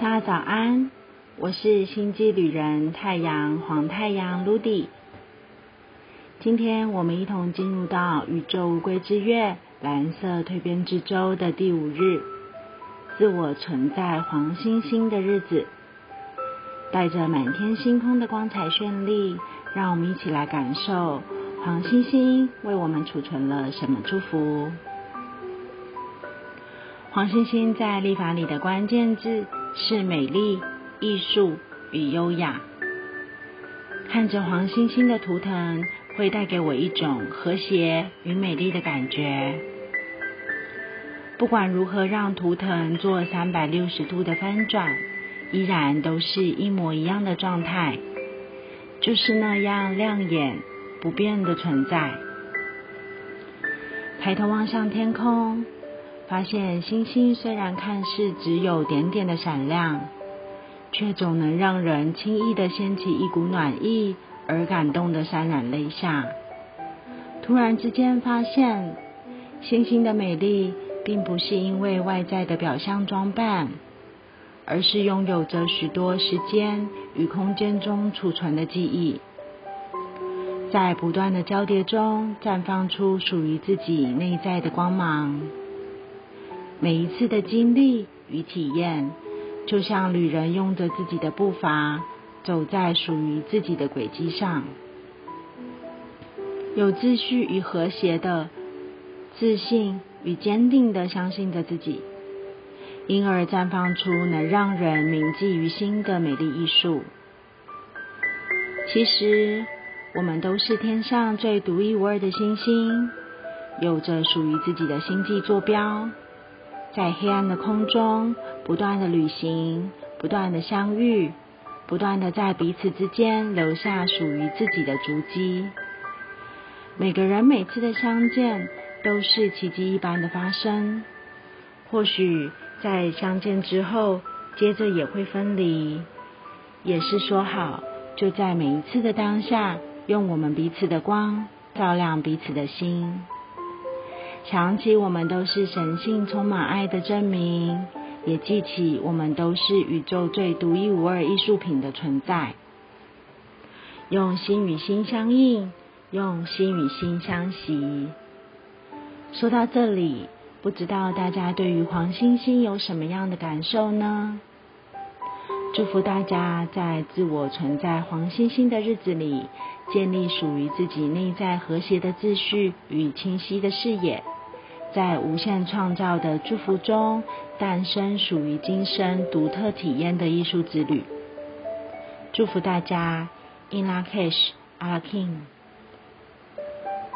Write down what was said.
大家早安，我是星际旅人太阳黄太阳 Ludy。今天我们一同进入到宇宙乌龟之月蓝色蜕变之周的第五日，自我存在黄星星的日子，带着满天星空的光彩绚丽，让我们一起来感受黄星星为我们储存了什么祝福。黄星星在历法里的关键字。是美丽、艺术与优雅。看着黄星星的图腾，会带给我一种和谐与美丽的感觉。不管如何让图腾做三百六十度的翻转，依然都是一模一样的状态，就是那样亮眼不变的存在。抬头望向天空。发现星星虽然看似只有点点的闪亮，却总能让人轻易的掀起一股暖意而感动的潸然泪下。突然之间发现，星星的美丽并不是因为外在的表象装扮，而是拥有着许多时间与空间中储存的记忆，在不断的交叠中绽放出属于自己内在的光芒。每一次的经历与体验，就像旅人用着自己的步伐，走在属于自己的轨迹上，有秩序与和谐的自信与坚定的相信着自己，因而绽放出能让人铭记于心的美丽艺术。其实，我们都是天上最独一无二的星星，有着属于自己的星际坐标。在黑暗的空中，不断的旅行，不断的相遇，不断的在彼此之间留下属于自己的足迹。每个人每次的相见，都是奇迹一般的发生。或许在相见之后，接着也会分离，也是说好，就在每一次的当下，用我们彼此的光，照亮彼此的心。想起我们都是神性充满爱的证明，也记起我们都是宇宙最独一无二艺术品的存在。用心与心相印，用心与心相惜。说到这里，不知道大家对于黄星星有什么样的感受呢？祝福大家在自我存在黄星星的日子里，建立属于自己内在和谐的秩序与清晰的视野。在无限创造的祝福中，诞生属于今生独特体验的艺术之旅。祝福大家，In La Cash, a l a King。